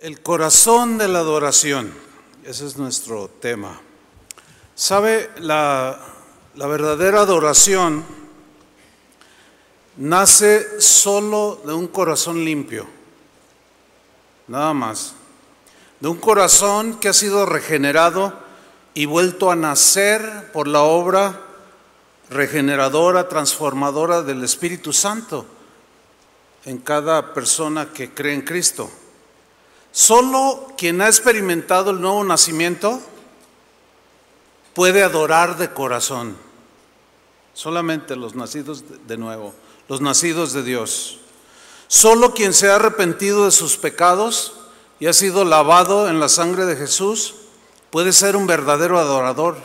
El corazón de la adoración, ese es nuestro tema. ¿Sabe? La, la verdadera adoración nace solo de un corazón limpio, nada más. De un corazón que ha sido regenerado y vuelto a nacer por la obra regeneradora, transformadora del Espíritu Santo en cada persona que cree en Cristo. Solo quien ha experimentado el nuevo nacimiento puede adorar de corazón. Solamente los nacidos de nuevo, los nacidos de Dios. Solo quien se ha arrepentido de sus pecados y ha sido lavado en la sangre de Jesús puede ser un verdadero adorador.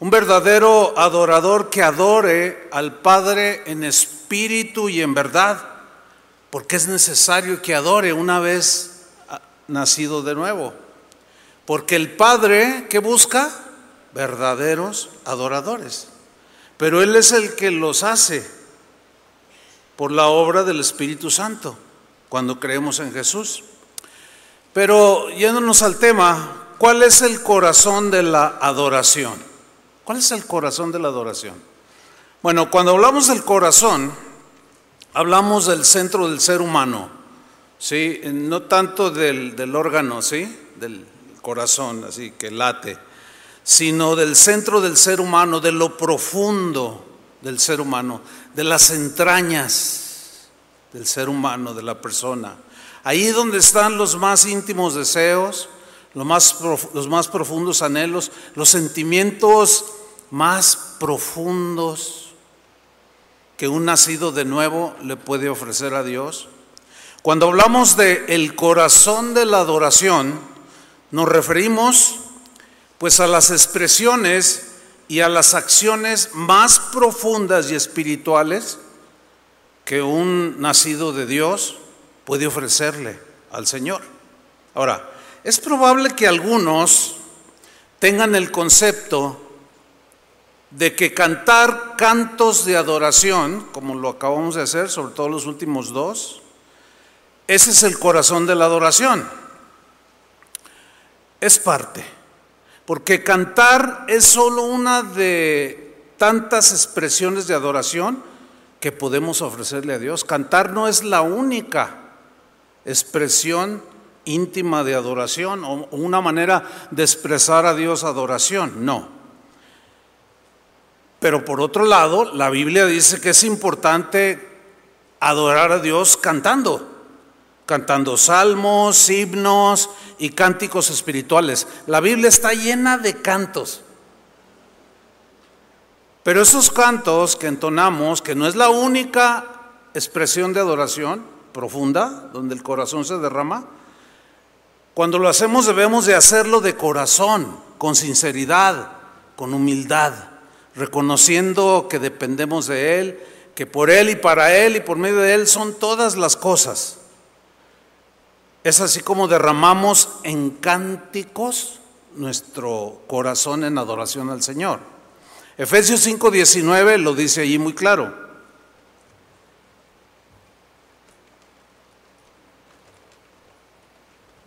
Un verdadero adorador que adore al Padre en espíritu y en verdad porque es necesario que adore una vez nacido de nuevo. Porque el Padre que busca verdaderos adoradores. Pero Él es el que los hace por la obra del Espíritu Santo, cuando creemos en Jesús. Pero yéndonos al tema, ¿cuál es el corazón de la adoración? ¿Cuál es el corazón de la adoración? Bueno, cuando hablamos del corazón, hablamos del centro del ser humano, ¿sí? no tanto del, del órgano, ¿sí? del corazón, así que late, sino del centro del ser humano, de lo profundo del ser humano, de las entrañas del ser humano, de la persona. Ahí donde están los más íntimos deseos, los más, los más profundos anhelos, los sentimientos más profundos que un nacido de nuevo le puede ofrecer a Dios. Cuando hablamos de el corazón de la adoración, nos referimos pues a las expresiones y a las acciones más profundas y espirituales que un nacido de Dios puede ofrecerle al Señor. Ahora, es probable que algunos tengan el concepto de que cantar cantos de adoración, como lo acabamos de hacer, sobre todo los últimos dos, ese es el corazón de la adoración. Es parte, porque cantar es solo una de tantas expresiones de adoración que podemos ofrecerle a Dios. Cantar no es la única expresión íntima de adoración o una manera de expresar a Dios adoración, no. Pero por otro lado, la Biblia dice que es importante adorar a Dios cantando, cantando salmos, himnos y cánticos espirituales. La Biblia está llena de cantos. Pero esos cantos que entonamos, que no es la única expresión de adoración profunda, donde el corazón se derrama, cuando lo hacemos debemos de hacerlo de corazón, con sinceridad, con humildad reconociendo que dependemos de Él, que por Él y para Él y por medio de Él son todas las cosas. Es así como derramamos en cánticos nuestro corazón en adoración al Señor. Efesios 5:19 lo dice allí muy claro.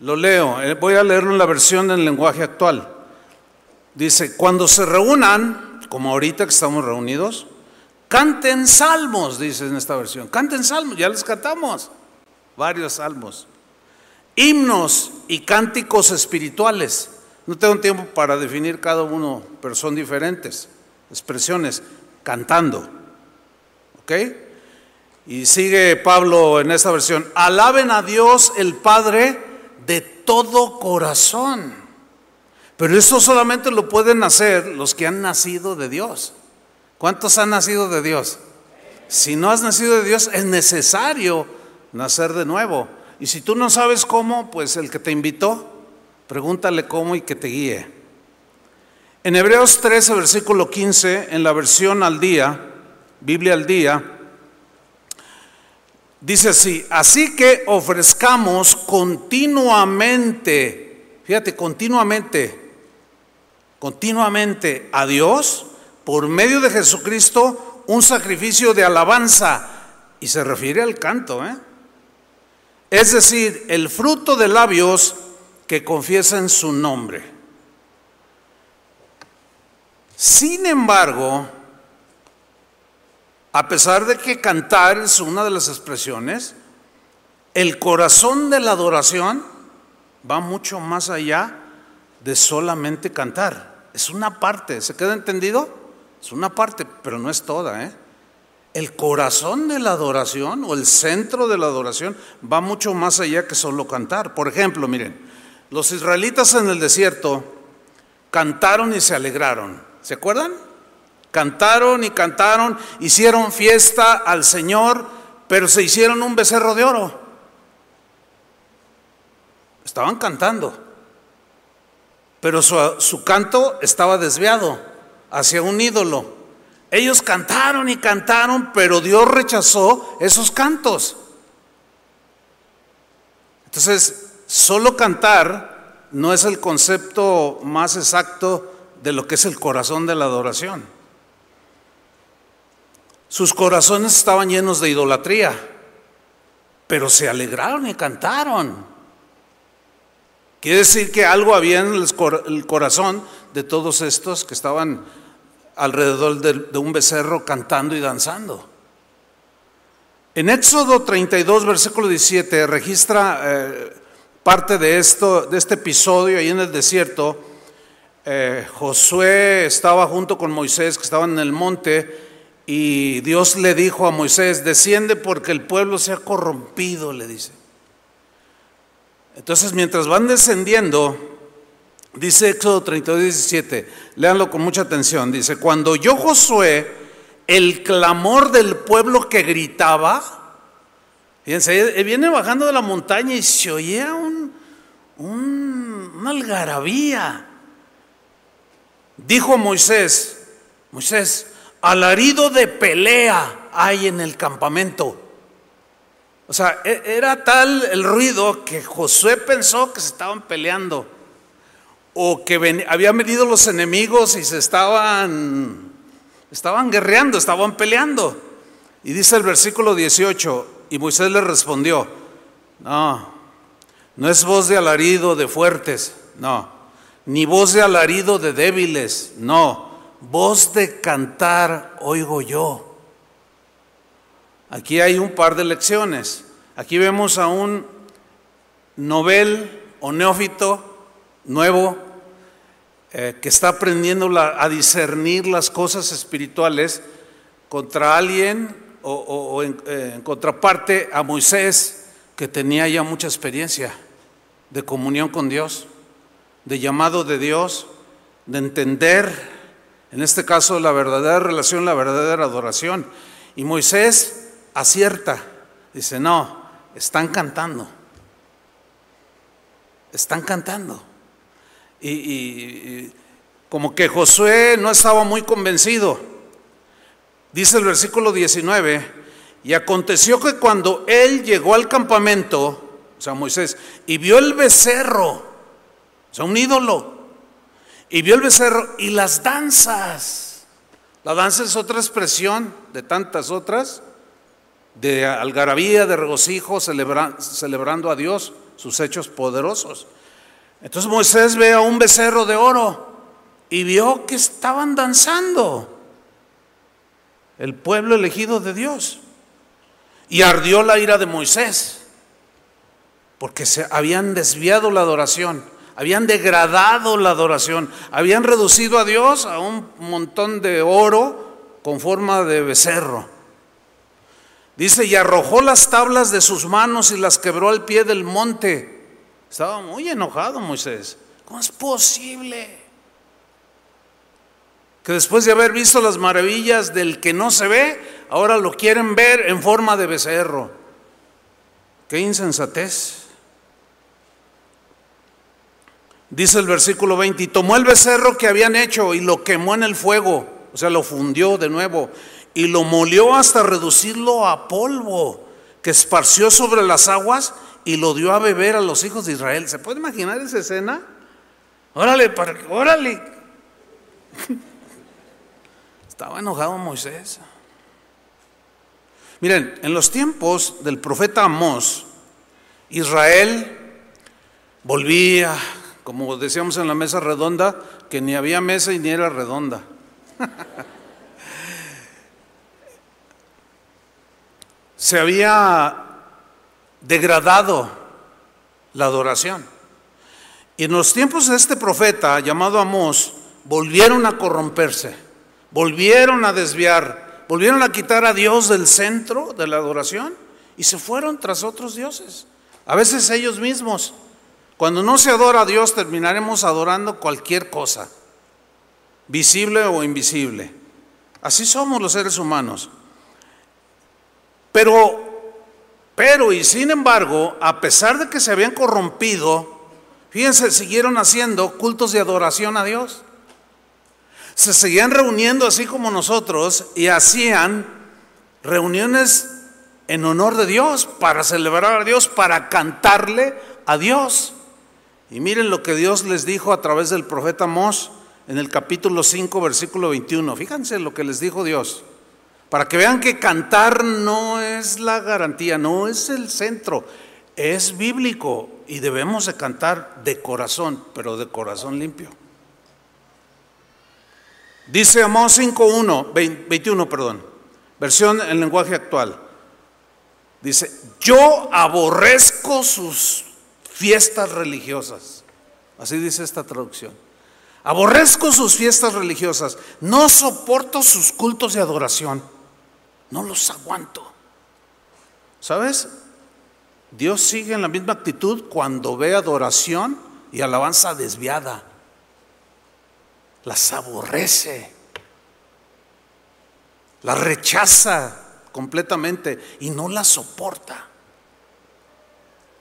Lo leo, eh, voy a leerlo en la versión en lenguaje actual. Dice, cuando se reúnan, como ahorita que estamos reunidos, canten salmos, dice en esta versión. Canten salmos, ya les cantamos varios salmos. Himnos y cánticos espirituales. No tengo tiempo para definir cada uno, pero son diferentes expresiones. Cantando. ¿Ok? Y sigue Pablo en esta versión. Alaben a Dios el Padre de todo corazón pero eso solamente lo pueden hacer los que han nacido de Dios. ¿Cuántos han nacido de Dios? Si no has nacido de Dios, es necesario nacer de nuevo. Y si tú no sabes cómo, pues el que te invitó, pregúntale cómo y que te guíe. En Hebreos 13, versículo 15, en la versión al día, Biblia al día, dice así, así que ofrezcamos continuamente, fíjate, continuamente, continuamente a Dios por medio de Jesucristo un sacrificio de alabanza. Y se refiere al canto. ¿eh? es decir, el fruto de labios que confiesan su nombre. Sin embargo, a pesar de que cantar es una de las expresiones, el corazón de la adoración va mucho más allá de solamente cantar. Es una parte, ¿se queda entendido? Es una parte, pero no es toda. ¿eh? El corazón de la adoración o el centro de la adoración va mucho más allá que solo cantar. Por ejemplo, miren, los israelitas en el desierto cantaron y se alegraron. ¿Se acuerdan? Cantaron y cantaron, hicieron fiesta al Señor, pero se hicieron un becerro de oro. Estaban cantando, pero su, su canto estaba desviado hacia un ídolo. Ellos cantaron y cantaron, pero Dios rechazó esos cantos. Entonces, solo cantar no es el concepto más exacto de lo que es el corazón de la adoración. Sus corazones estaban llenos de idolatría, pero se alegraron y cantaron. Quiere decir que algo había en el corazón de todos estos que estaban alrededor de, un becerro cantando y danzando. En Éxodo 32, versículo 17, registra eh, parte de, esto, de este episodio ahí en el desierto. Eh, Josué estaba junto con Moisés, que estaban en el monte, y Dios le dijo a Moisés, desciende porque el pueblo se ha corrompido, le dice. Entonces, mientras van descendiendo, dice Éxodo 32, 17, léanlo con mucha atención, dice, cuando yo Josué, el clamor del pueblo que gritaba, fíjense, viene bajando de la montaña y se oía un, un, una algarabía. Dijo Moisés, Moisés, alarido de pelea hay en el campamento. O sea, e, era tal el ruido que Josué pensó que se estaban peleando o que habían venido los enemigos y se estaban, estaban guerreando, estaban peleando. Y dice el versículo 18, y Moisés le respondió, no, no es voz de alarido de fuertes, no, ni voz de alarido de débiles, no, voz de cantar oigo yo. Aquí hay un par de lecciones. Aquí vemos a un novel o neófito nuevo eh, que está aprendiendo a discernir las cosas espirituales contra alguien o, en, eh, en contraparte a Moisés que tenía ya mucha experiencia de comunión con Dios, de llamado de Dios, de entender, en este caso, la verdadera relación, la verdadera adoración. Y Moisés acierta. Dice, no, están cantando. Están cantando. Y, como que Josué no estaba muy convencido. Dice el versículo 19, y aconteció que cuando él llegó al campamento, o sea, Moisés, y vio el becerro, o sea, un ídolo, y vio el becerro y las danzas. La danza es otra expresión de tantas otras de algarabía, de regocijo, celebrando a Dios sus hechos poderosos. Entonces Moisés ve a un becerro de oro y vio que estaban danzando el pueblo elegido de Dios. Y ardió la ira de Moisés, porque se habían desviado la adoración, habían degradado la adoración, habían reducido a Dios a un montón de oro con forma de becerro. Dice, y arrojó las tablas de sus manos y las quebró al pie del monte. Estaba muy enojado Moisés. ¿Cómo es posible? Que después de haber visto las maravillas del que no se ve, ahora lo quieren ver en forma de becerro. Qué insensatez. Dice el versículo 20, y tomó el becerro que habían hecho y lo quemó en el fuego, o sea, lo fundió de nuevo y lo molió hasta reducirlo a polvo, que esparció sobre las aguas y lo dio a beber a los hijos de Israel. ¿Se puede imaginar esa escena? Órale, para, órale. Estaba enojado Moisés. Miren, en los tiempos del profeta Amós, Israel volvía, como decíamos en la mesa redonda, que ni había mesa y ni era redonda. Se había degradado la adoración. Y en los tiempos de este profeta llamado Amós, volvieron a corromperse, volvieron a desviar, volvieron a quitar a Dios del centro de la adoración y se fueron tras otros dioses. A veces ellos mismos. Cuando no se adora a Dios terminaremos adorando cualquier cosa, visible o invisible. Así somos los seres humanos. Pero, pero y sin embargo, a pesar de que se habían corrompido, fíjense, siguieron haciendo cultos de adoración a Dios. Se seguían reuniendo así como nosotros y hacían reuniones en honor de Dios, para celebrar a Dios, para cantarle a Dios. Y miren lo que Dios les dijo a través del profeta Mos en el capítulo 5, versículo 21. Fíjense lo que les dijo Dios. Para que vean que cantar no es la garantía, no es el centro, es bíblico y debemos de cantar de corazón, pero de corazón limpio. Dice Amós 5.1, 21, perdón, versión en lenguaje actual. Dice, yo aborrezco sus fiestas religiosas. Así dice esta traducción. Aborrezco sus fiestas religiosas. No soporto sus cultos de adoración. No los aguanto. ¿Sabes? Dios sigue en la misma actitud cuando ve adoración y alabanza desviada. Las aborrece. Las rechaza completamente y no la soporta.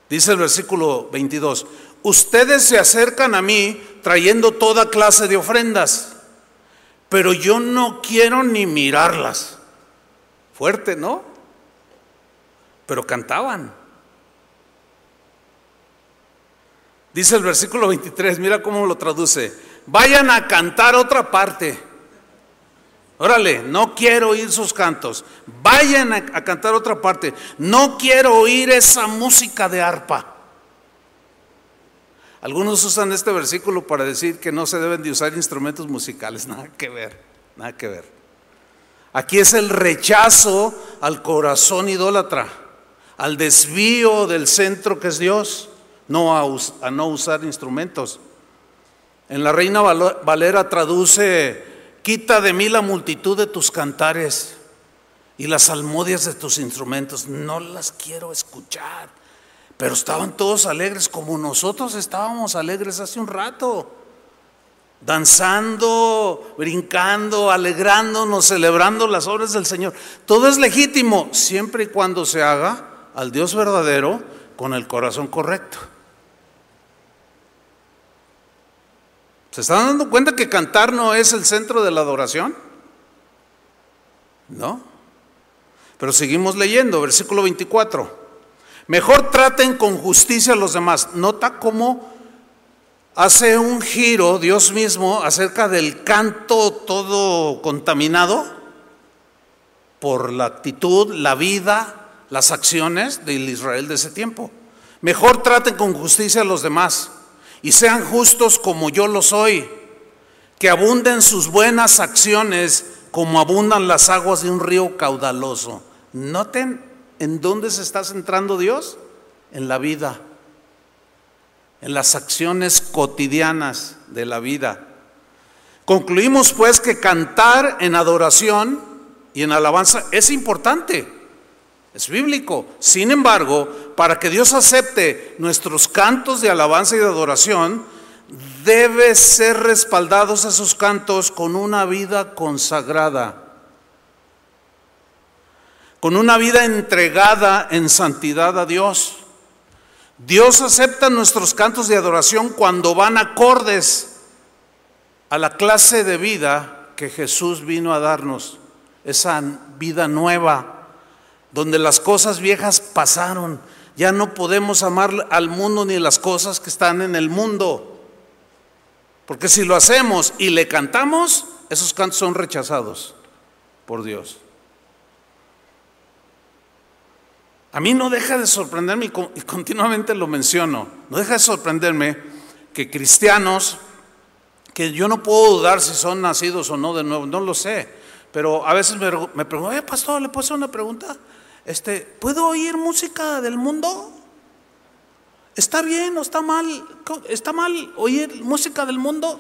Dice el versículo 22, ustedes se acercan a mí trayendo toda clase de ofrendas, pero yo no quiero ni mirarlas. Fuerte, ¿no? Pero cantaban. Dice el versículo 23, mira cómo lo traduce, vayan a cantar otra parte. Órale, no quiero oír sus cantos. Vayan a, cantar otra parte. No quiero oír esa música de arpa. Algunos usan este versículo para decir que no se deben de usar instrumentos musicales. Nada que ver, nada que ver. Aquí es el rechazo al corazón idólatra, al desvío del centro que es Dios, no a, no usar instrumentos. En la Reina Valera traduce Quita de mí la multitud de tus cantares y las salmodias de tus instrumentos. No las quiero escuchar. Pero estaban todos alegres como nosotros estábamos alegres hace un rato. Danzando, brincando, alegrándonos, celebrando las obras del Señor. Todo es legítimo siempre y cuando se haga al Dios verdadero con el corazón correcto. ¿Se están dando cuenta que cantar no es el centro de la adoración? No. Pero seguimos leyendo, versículo 24. Mejor traten con justicia a los demás. Nota cómo hace un giro Dios mismo acerca del canto todo contaminado por la actitud, la vida, las acciones del Israel de ese tiempo. Mejor traten con justicia a los demás y sean justos como yo lo soy, que abunden sus buenas acciones como abundan las aguas de un río caudaloso. Noten en dónde se está centrando Dios, en la vida, en las acciones cotidianas de la vida. Concluimos pues que cantar en adoración y en alabanza es importante. Es bíblico. Sin embargo, para que Dios acepte nuestros cantos de alabanza y de adoración, debe ser respaldados esos cantos con una vida consagrada, con una vida entregada en santidad a Dios. Dios acepta nuestros cantos de adoración cuando van acordes a la clase de vida que Jesús vino a darnos, esa vida nueva donde las cosas viejas pasaron. Ya no podemos amar al mundo ni las cosas que están en el mundo. Porque si lo hacemos y le cantamos, esos cantos son rechazados por Dios. A mí no deja de sorprenderme y continuamente lo menciono, no deja de sorprenderme que cristianos, que yo no puedo dudar si son nacidos o no de nuevo, no lo sé, pero a veces me, me pregunto, eh, pastor, ¿le puedo hacer una pregunta? Este, ¿Puedo oír música del mundo? ¿Está bien o está mal? ¿Está mal oír música del mundo?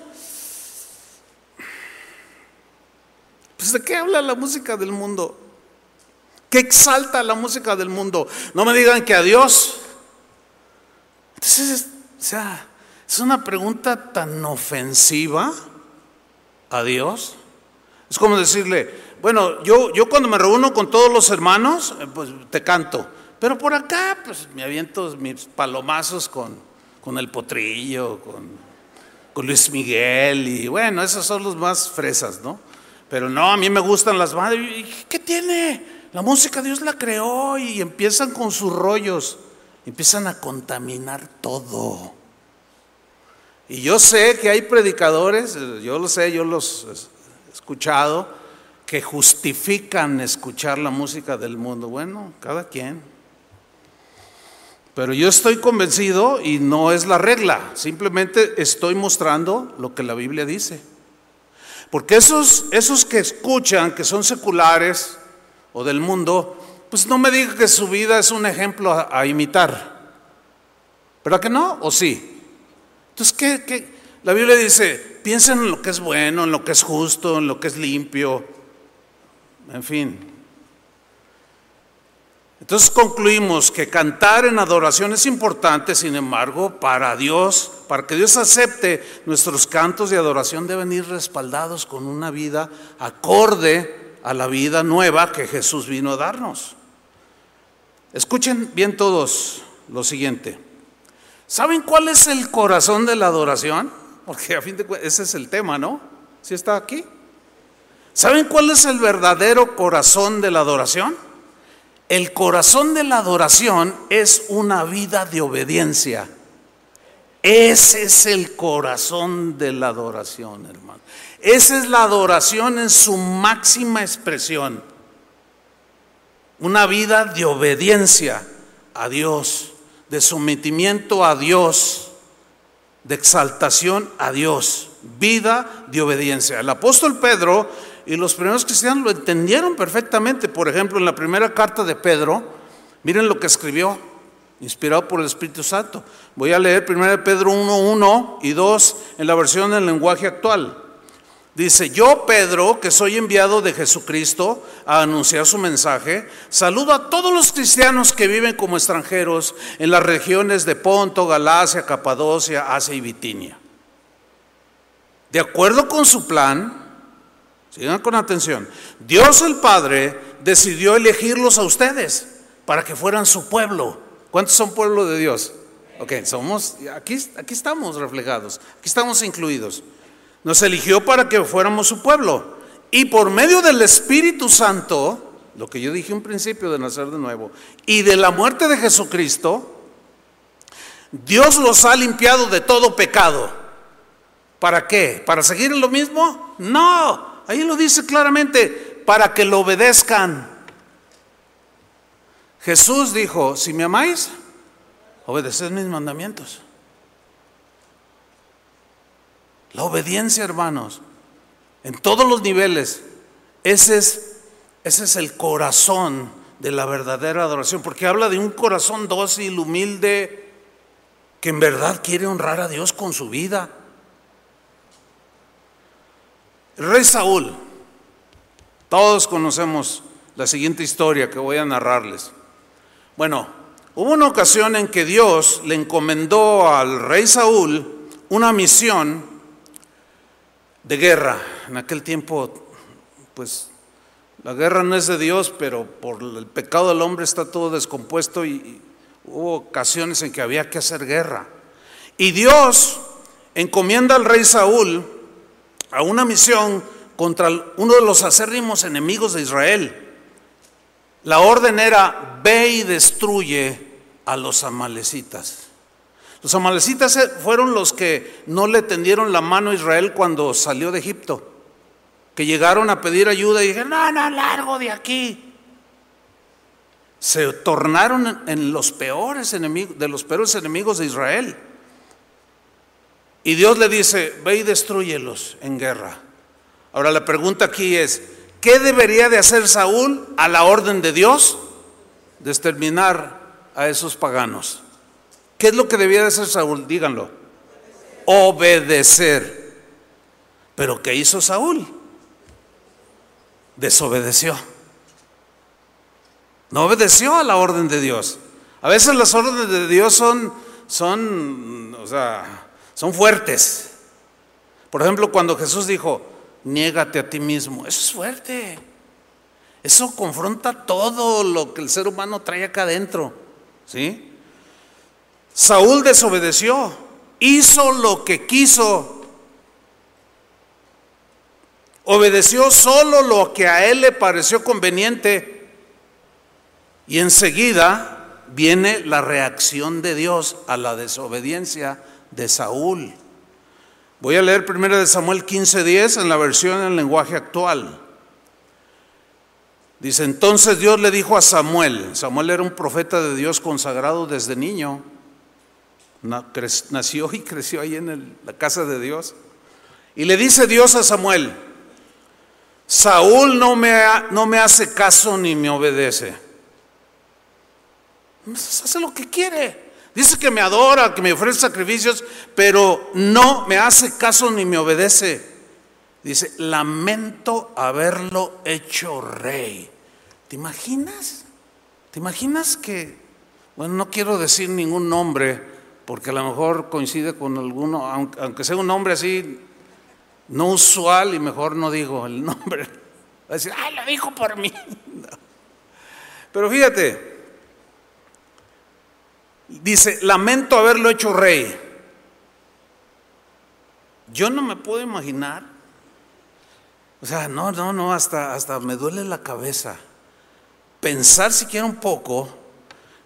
Pues de qué habla la música del mundo? ¿Qué exalta la música del mundo? No me digan que a Dios. Entonces, o sea, es una pregunta tan ofensiva a Dios. Es como decirle, bueno, yo, yo cuando me reúno con todos los hermanos, eh, pues te canto. Pero por acá, pues me aviento mis palomazos con, con el potrillo, con, con Luis Miguel, y bueno, esos son los más fresas, ¿no? Pero no, a mí me gustan las madres. ¿Qué tiene? La música Dios la creó y empiezan con sus rollos, empiezan a contaminar todo. Y yo sé que hay predicadores, yo lo sé, yo los he escuchado, que justifican escuchar la música del mundo. Bueno, cada quien. Pero yo estoy convencido y no es la regla, simplemente estoy mostrando lo que la Biblia dice. Porque esos, esos que escuchan, que son seculares, o del mundo, pues no me diga que su vida es un ejemplo a, imitar. ¿Verdad que no? ¿O sí? Entonces, ¿qué, ¿qué? La Biblia dice, piensen en lo que es bueno, en lo que es justo, en lo que es limpio, en fin. Entonces concluimos que cantar en adoración es importante, sin embargo, para Dios, para que Dios acepte nuestros cantos de adoración deben ir respaldados con una vida acorde a la vida nueva que Jesús vino a darnos. Escuchen bien todos lo siguiente. ¿Saben cuál es el corazón de la adoración? Porque a fin de cuentas ese es el tema, ¿no? ¿Sí está aquí? ¿Saben cuál es el verdadero corazón de la adoración? El corazón de la adoración es una vida de obediencia. Ese es el corazón de la adoración, hermano. Esa es la adoración en su máxima expresión. Una vida de obediencia a Dios, de sometimiento a Dios, de exaltación a Dios. Vida de obediencia. El apóstol Pedro y los primeros cristianos lo entendieron perfectamente. Por ejemplo, en la primera carta de Pedro, miren lo que escribió, inspirado por el Espíritu Santo. Voy a leer 1 Pedro 1, 1 y 2 en la versión del lenguaje actual. Dice, yo Pedro, que soy enviado de Jesucristo a anunciar su mensaje, saludo a todos los cristianos que viven como extranjeros en las regiones de Ponto, Galacia, Capadocia, Asia y Bitinia. De acuerdo con su plan, sigan con atención, Dios el Padre decidió elegirlos a ustedes para que fueran su pueblo. ¿Cuántos son pueblo de Dios? Ok, somos, aquí, aquí estamos reflejados, aquí estamos incluidos. Nos eligió para que fuéramos su pueblo. Y por medio del Espíritu Santo, lo que yo dije un principio de nacer de nuevo, y de la muerte de Jesucristo, Dios los ha limpiado de todo pecado. ¿Para qué? ¿Para seguir en lo mismo? No, ahí lo dice claramente, para que lo obedezcan. Jesús dijo, si me amáis, obedeced mis mandamientos. La obediencia, hermanos, en todos los niveles, ese es, ese es el corazón de la verdadera adoración, porque habla de un corazón dócil, humilde, que en verdad quiere honrar a Dios con su vida. El rey Saúl, todos conocemos la siguiente historia que voy a narrarles. Bueno, hubo una ocasión en que Dios le encomendó al rey Saúl una misión de guerra. En aquel tiempo, pues la guerra no es de Dios, pero por el pecado del hombre está todo descompuesto y, hubo ocasiones en que había que hacer guerra. Y Dios encomienda al rey Saúl a una misión contra uno de los acérrimos enemigos de Israel. La orden era, ve y destruye a los amalecitas. Los amalecitas fueron los que no le tendieron la mano a Israel cuando salió de Egipto, que llegaron a pedir ayuda y dijeron, no, no, largo de aquí. se tornaron en los peores enemigos, de los peores enemigos de Israel. Y Dios le dice, ve y destruyelos en guerra. Ahora la pregunta aquí es, ¿qué debería de hacer Saúl a la orden de Dios? De exterminar a esos paganos. ¿Qué es lo que debía de hacer Saúl? Díganlo. Obedecer. Pero ¿qué hizo Saúl? Desobedeció. No obedeció a la orden de Dios. A veces las órdenes de Dios son, son, o sea, son fuertes. Por ejemplo, cuando Jesús dijo, niégate a ti mismo, eso es fuerte. Eso confronta todo lo que el ser humano trae acá adentro. ¿Sí? Saúl desobedeció, hizo lo que quiso. Obedeció solo lo que a él le pareció conveniente. Y enseguida viene la reacción de Dios a la desobediencia de Saúl. Voy a leer primero de Samuel 15:10 en la versión en lenguaje actual. Dice, entonces Dios le dijo a Samuel, Samuel era un profeta de Dios consagrado desde niño, nació y creció ahí en la casa de Dios. Y le dice Dios a Samuel, Saúl no me, no me hace caso ni me obedece. Pues, hace lo que quiere. Dice que me adora, que me ofrece sacrificios, pero no me hace caso ni me obedece. Dice, lamento haberlo hecho rey. ¿Te imaginas? ¿Te imaginas que, bueno, no quiero decir ningún nombre, porque a lo mejor coincide con alguno, aunque sea un nombre así, no usual, y mejor no digo el nombre. Va a decir, ay, lo dijo por mí. Pero fíjate, Dice, lamento haberlo hecho rey. Yo no me puedo imaginar. O sea, no, no, no, hasta, hasta me duele la cabeza. Pensar siquiera un poco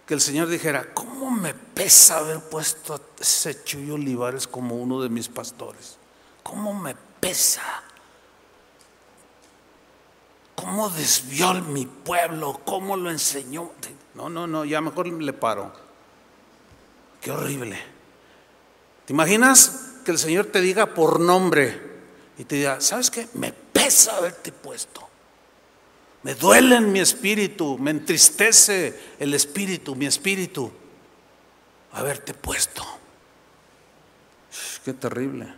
que el Señor dijera, ¿cómo me pesa haber puesto a ese Chuyo Olivares como uno de mis pastores? ¿Cómo me pesa? ¿Cómo desvió mi pueblo? ¿Cómo lo enseñó? No, no, no, ya mejor le paro. Qué horrible. ¿Te imaginas que el Señor te diga por nombre y te diga, ¿sabes qué? Me pesa haberte puesto. Me duele en mi espíritu, me entristece el espíritu, mi espíritu, haberte puesto. Qué terrible.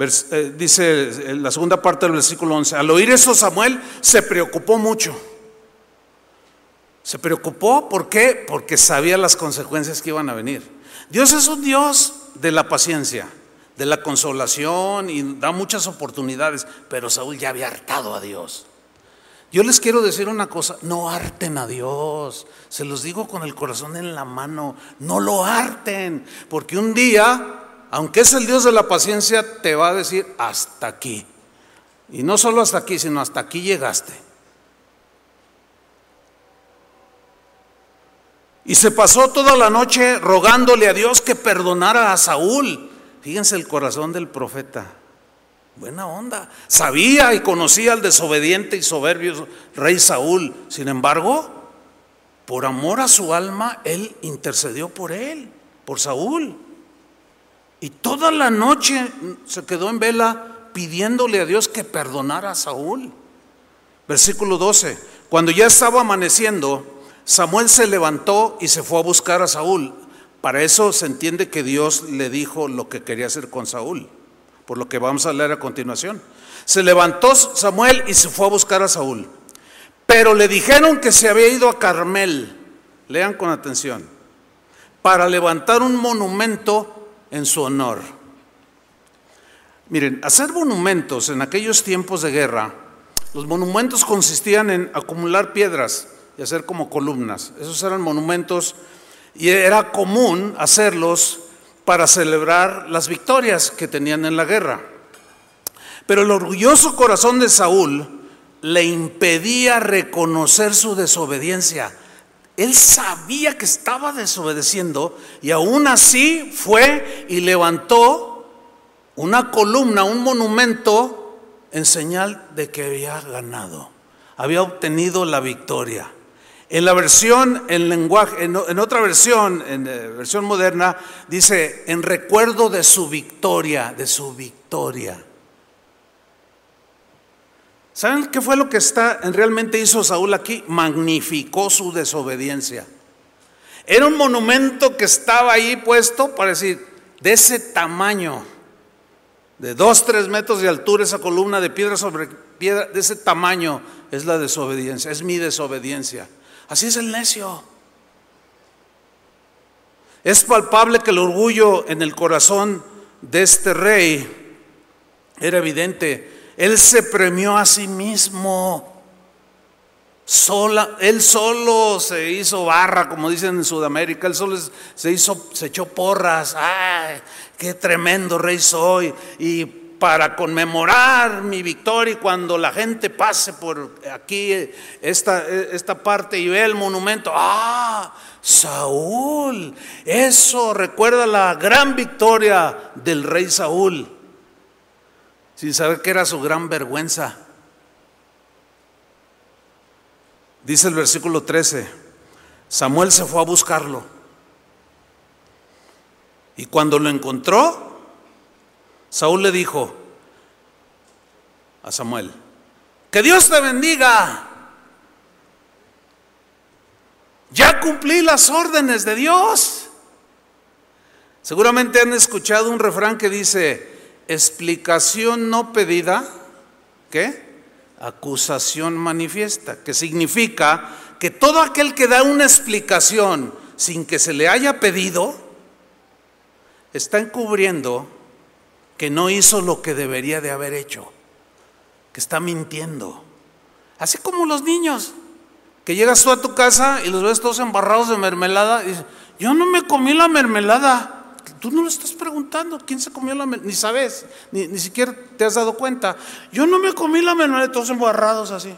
Eh, dice la segunda parte del versículo 11, al oír eso Samuel se preocupó mucho se preocupó, ¿por qué? Porque sabía las consecuencias que iban a venir. Dios es un Dios de la paciencia, de la consolación y da muchas oportunidades, pero Saúl ya había hartado a Dios. Yo les quiero decir una cosa, no harten a Dios, se los digo con el corazón en la mano, no lo harten, porque un día, aunque es el Dios de la paciencia, te va a decir hasta aquí. Y no solo hasta aquí, sino hasta aquí llegaste. Y se pasó toda la noche rogándole a Dios que perdonara a Saúl. Fíjense el corazón del profeta. Buena onda. Sabía y conocía al desobediente y soberbio rey Saúl. Sin embargo, por amor a su alma, él intercedió por él, por Saúl. Y toda la noche se quedó en vela pidiéndole a Dios que perdonara a Saúl. Versículo 12. Cuando ya estaba amaneciendo, Samuel se levantó y se fue a buscar a Saúl. Para eso se entiende que Dios le dijo lo que quería hacer con Saúl, por lo que vamos a leer a continuación. Se levantó Samuel y se fue a buscar a Saúl. Pero le dijeron que se había ido a Carmel, lean con atención, para levantar un monumento en su honor. Miren, hacer monumentos en aquellos tiempos de guerra, los monumentos consistían en acumular piedras y hacer como columnas. Esos eran monumentos y era común hacerlos para celebrar las victorias que tenían en la guerra. Pero el orgulloso corazón de Saúl le impedía reconocer su desobediencia. Él sabía que estaba desobedeciendo y aún así fue y levantó una columna, un monumento en señal de que había ganado. había obtenido la victoria. En la versión, en lenguaje, en, otra versión, en eh, versión moderna, dice en recuerdo de su victoria, de su victoria. ¿Saben qué fue lo que está, realmente hizo Saúl aquí? Magnificó su desobediencia. Era un monumento que estaba ahí puesto para decir, de ese tamaño, de dos, tres metros de altura, esa columna de piedra sobre piedra, de ese tamaño es la desobediencia, es mi desobediencia. Así es el necio. Es palpable que el orgullo en el corazón de este rey era evidente. Él se premió a sí mismo. Sola, él solo se hizo barra, como dicen en Sudamérica, él solo se hizo, se echó porras, ay, qué tremendo rey soy. Y para conmemorar mi victoria y cuando la gente pase por aquí, esta, esta parte y ve el monumento, ah, Saúl, eso recuerda la gran victoria del rey Saúl, sin saber que era su gran vergüenza. Dice el versículo 13, Samuel se fue a buscarlo. Y cuando lo encontró, Saúl le dijo a Samuel, que Dios te bendiga. Ya cumplí las órdenes de Dios. Seguramente han escuchado un refrán que dice, explicación no pedida, ¿qué? acusación manifiesta, que significa que todo aquel que da una explicación sin que se le haya pedido, está encubriendo que no hizo lo que debería de haber hecho, que está mintiendo. Así como los niños, que llegas tú a tu casa y los ves todos embarrados de mermelada y dices, yo no me comí la mermelada. Tú no le estás preguntando quién se comió la mermelada, ni sabes, ni, siquiera te has dado cuenta. Yo no me comí la mermelada, todos embarrados así.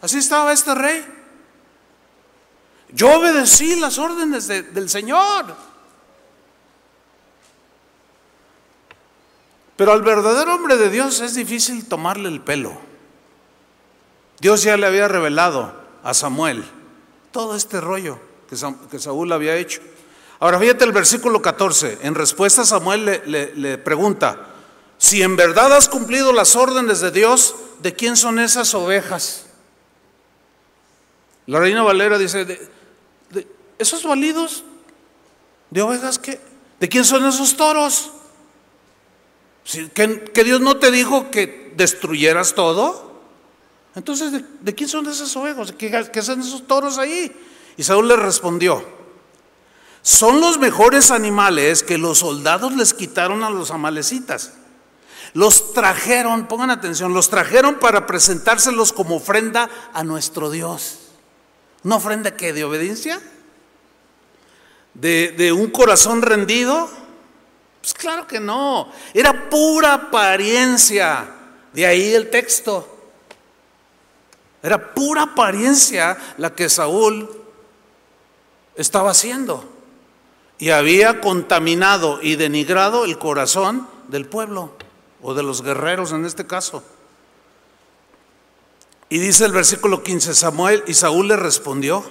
Así estaba este rey. Yo obedecí las órdenes del Señor. Pero al verdadero hombre de Dios es difícil tomarle el pelo. Dios ya le había revelado a Samuel todo este rollo que Saúl había hecho. Ahora fíjate el versículo 14. En respuesta Samuel le, pregunta, si en verdad has cumplido las órdenes de Dios, ¿de quién son esas ovejas? La reina Valera dice, ¿de, esos validos de ovejas qué? ¿De quién son esos toros? ¿Que, Dios no te dijo que destruyeras todo? Entonces, ¿de, quién son esas ovejas? ¿Qué, ¿Qué hacen esos toros ahí? Y Saúl le respondió, son los mejores animales que los soldados les quitaron a los amalecitas. Los trajeron, pongan atención, los trajeron para presentárselos como ofrenda a nuestro Dios. ¿Una ofrenda que de obediencia? ¿De, ¿De, un corazón rendido? Pues claro que no. Era pura apariencia. De ahí el texto. Era pura apariencia la que Saúl estaba haciendo y había contaminado y denigrado el corazón del pueblo o de los guerreros en este caso. Y dice el versículo 15, Samuel y Saúl le respondió,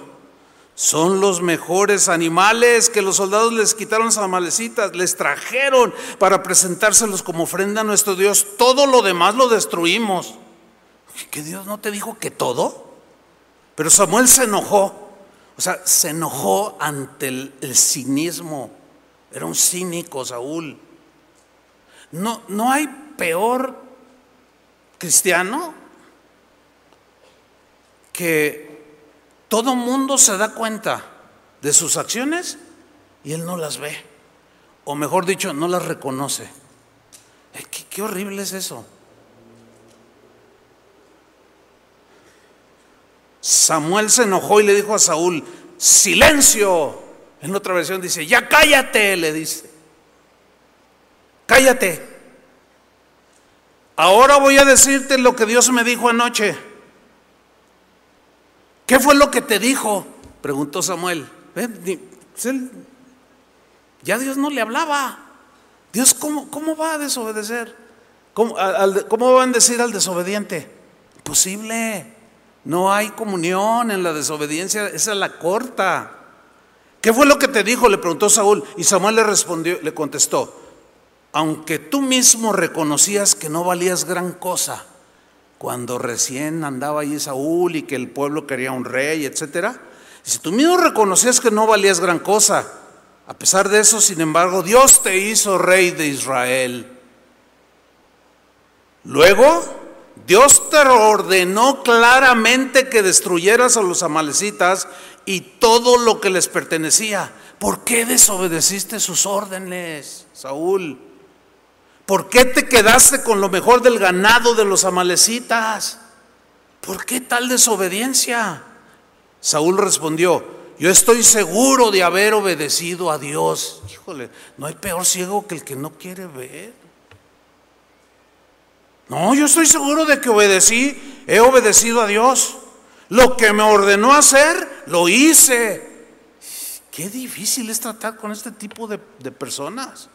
son los mejores animales que los soldados les quitaron a amalecitas, les trajeron para presentárselos como ofrenda a nuestro Dios. Todo lo demás lo destruimos. ¿Que Dios no te dijo que todo? Pero Samuel se enojó o sea, se enojó ante el, cinismo. Era un cínico Saúl. No, no hay peor cristiano que todo mundo se da cuenta de sus acciones y él no las ve. O mejor dicho, no las reconoce. Eh, qué horrible es eso. Samuel se enojó y le dijo a Saúl, silencio. En otra versión dice, ya cállate, le dice. Cállate. Ahora voy a decirte lo que Dios me dijo anoche. ¿Qué fue lo que te dijo? Preguntó Samuel. Ya Dios no le hablaba. Dios, ¿cómo, cómo va a desobedecer? ¿Cómo, ¿Cómo va a bendecir al desobediente? Imposible. No hay comunión en la desobediencia, esa es la corta. ¿Qué fue lo que te dijo? Le preguntó Saúl y Samuel le respondió, le contestó, aunque tú mismo reconocías que no valías gran cosa cuando recién andaba ahí Saúl y que el pueblo quería un rey, etcétera. Si tú mismo reconocías que no valías gran cosa, a pesar de eso, sin embargo, Dios te hizo rey de Israel. Luego, Dios te ordenó claramente que destruyeras a los amalecitas y todo lo que les pertenecía. ¿Por qué desobedeciste sus órdenes, Saúl? ¿Por qué te quedaste con lo mejor del ganado de los amalecitas? ¿Por qué tal desobediencia? Saúl respondió, yo estoy seguro de haber obedecido a Dios. Híjole, no hay peor ciego que el que no quiere ver. No, yo estoy seguro de que obedecí, he obedecido a Dios. Lo que me ordenó hacer, lo hice. Qué difícil es tratar con este tipo de, personas.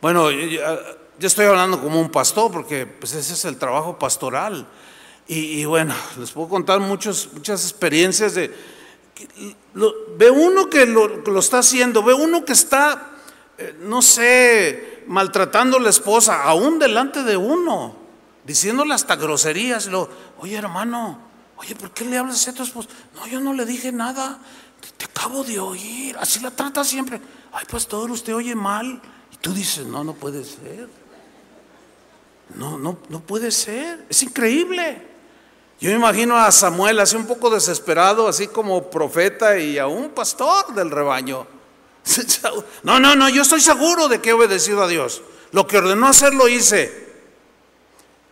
Bueno, yo, estoy hablando como un pastor porque pues ese es el trabajo pastoral. Y, bueno, les puedo contar muchas experiencias de... ve uno que lo, está haciendo, ve uno que está, eh, no sé, maltratando a la esposa, aún delante de uno, diciéndole hasta groserías. Lo, Oye, hermano, oye, ¿por qué le hablas a tu esposa? No, yo no le dije nada, te, acabo de oír, así la trata siempre. Ay, pastor, usted oye mal. Tú dices, no, no puede ser. No, no, no puede ser. Es increíble. Yo me imagino a Samuel así un poco desesperado, así como profeta y a un pastor del rebaño. No, no, no, yo estoy seguro de que he obedecido a Dios. Lo que ordenó hacer lo hice.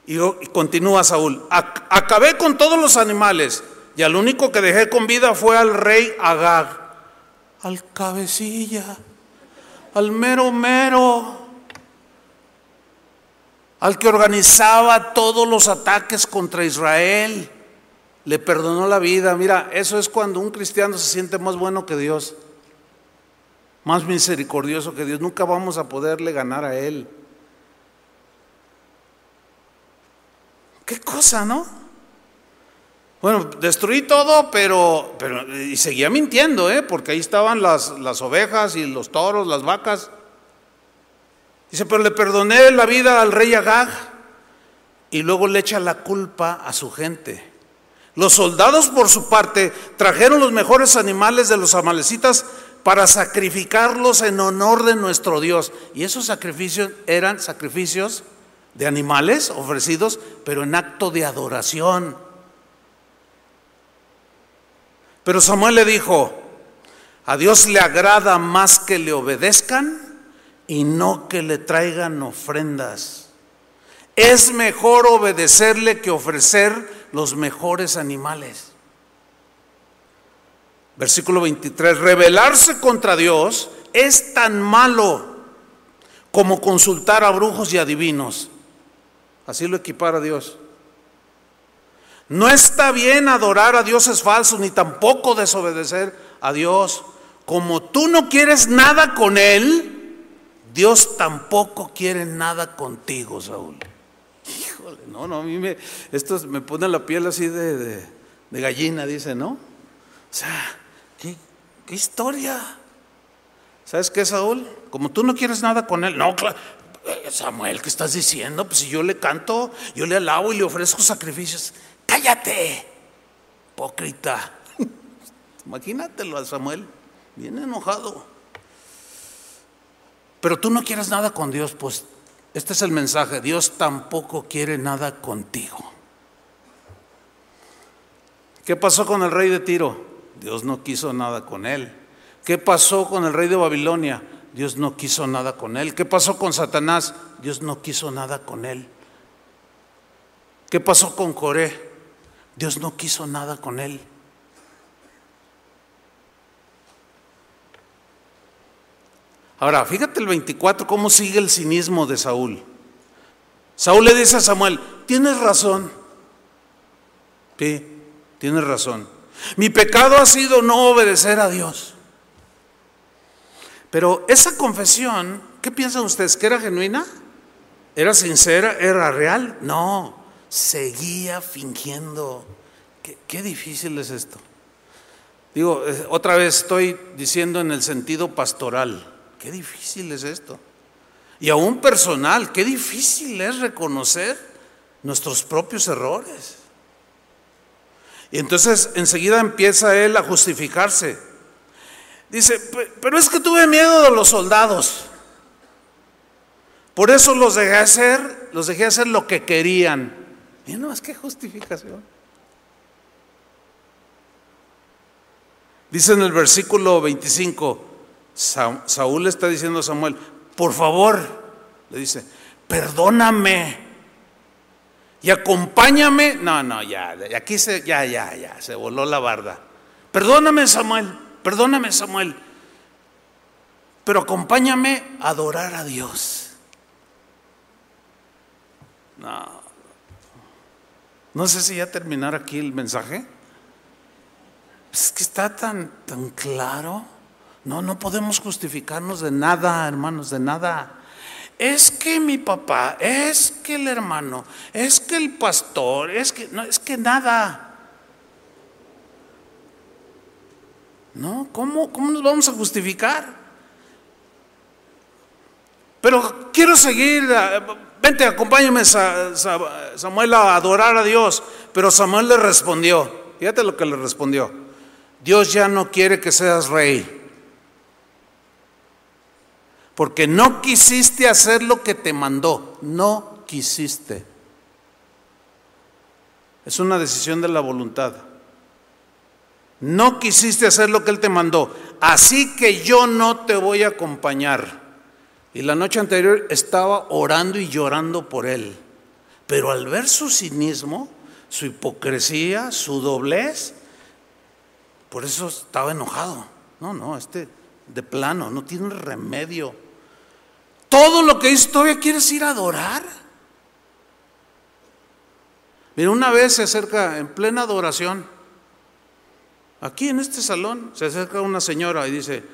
Y, continúa Saúl, acabé con todos los animales y al único que dejé con vida fue al rey Agag, al cabecilla, al mero mero, al que organizaba todos los ataques contra Israel, le perdonó la vida. Mira, eso es cuando un cristiano se siente más bueno que Dios, más misericordioso que Dios. Nunca vamos a poderle ganar a Él. Qué cosa, ¿no? Bueno, destruí todo, pero, pero y seguía mintiendo, ¿eh? porque ahí estaban las, las ovejas y los toros, las vacas. Dice, pero le perdoné la vida al rey Agag y luego le echa la culpa a su gente. Los soldados, por su parte, trajeron los mejores animales de los amalecitas para sacrificarlos en honor de nuestro Dios. Y esos sacrificios eran sacrificios de animales ofrecidos, pero en acto de adoración. Pero Samuel le dijo, a Dios le agrada más que le obedezcan y no que le traigan ofrendas. Es mejor obedecerle que ofrecer los mejores animales. Versículo 23, rebelarse contra Dios es tan malo como consultar a brujos y adivinos. Así lo equipara Dios. No está bien adorar a dioses falsos ni tampoco desobedecer a Dios. Como tú no quieres nada con Él, Dios tampoco quiere nada contigo, Saúl. Híjole, no, no, a mí me, esto me pone la piel así de, gallina, dice, ¿no? O sea, ¿qué, ¿qué, historia? ¿Sabes qué, Saúl? Como tú no quieres nada con él, no, claro, eh, Samuel, ¿qué estás diciendo? Pues si yo le canto, yo le alabo y le ofrezco sacrificios. Cállate, hipócrita. Imagínatelo a Samuel, bien enojado. Pero tú no quieres nada con Dios, pues este es el mensaje. Dios tampoco quiere nada contigo. ¿Qué pasó con el rey de Tiro? Dios no quiso nada con él. ¿Qué pasó con el rey de Babilonia? Dios no quiso nada con él. ¿Qué pasó con Satanás? Dios no quiso nada con él. ¿Qué pasó con Coré? Dios no quiso nada con él. Ahora, fíjate el 24, cómo sigue el cinismo de Saúl. Saúl le dice a Samuel, tienes razón. Sí, tienes razón. Mi pecado ha sido no obedecer a Dios. Pero esa confesión, ¿qué piensan ustedes? ¿Que era genuina? ¿Era sincera? ¿Era real? No, seguía fingiendo. Qué, difícil es esto. Digo, eh, otra vez estoy diciendo en el sentido pastoral, qué difícil es esto. Y aún personal, qué difícil es reconocer nuestros propios errores. Y entonces enseguida empieza él a justificarse. Dice, pero es que tuve miedo de los soldados. Por eso los dejé hacer, los dejé hacer lo que querían. Y no, es que justificación. Dice en el versículo 25, Saúl está diciendo a Samuel, por favor, le dice, perdóname y acompáñame. No, no, ya, aquí se, ya, ya, ya, se voló la barda. Perdóname, Samuel, perdóname, Samuel, pero acompáñame a adorar a Dios. No, no sé si ya terminar aquí el mensaje. Es que está tan, tan claro. No, no podemos justificarnos de nada, hermanos, de nada. Es que mi papá, es que el hermano, es que el pastor, es que no, es que nada. ¿No? ¿Cómo, cómo nos vamos a justificar? Pero quiero seguir, eh, vente, acompáñame Samuel a adorar a Dios. Pero Samuel le respondió, fíjate lo que le respondió. Dios ya no quiere que seas rey. Porque no quisiste hacer lo que te mandó. No quisiste. Es una decisión de la voluntad. No quisiste hacer lo que Él te mandó. Así que yo no te voy a acompañar. Y la noche anterior estaba orando y llorando por Él. Pero al ver su cinismo, su hipocresía, su doblez, por eso estaba enojado. No, no, este de plano, no tiene remedio. Todo lo que hizo, ¿todavía quieres ir a adorar? Mira, una vez se acerca en plena adoración, aquí en este salón, se acerca una señora y dice,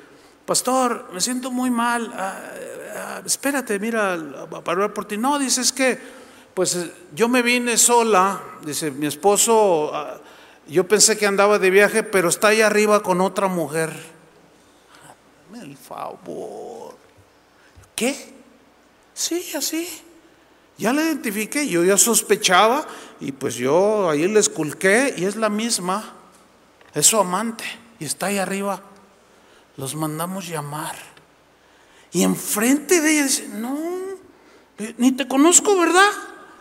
pastor, me siento muy mal, ah, espérate, mira, para hablar por ti. No, dice, es que, pues yo me vine sola, dice, mi esposo ah, yo pensé que andaba de viaje, pero está ahí arriba con otra mujer. Dame el favor. ¿Qué? Sí, así. Ya la identifiqué, yo ya sospechaba y pues yo ahí le esculqué y es la misma. Es su amante y está ahí arriba. Los mandamos llamar. Y enfrente de ella dice, no, ni te conozco, ¿verdad?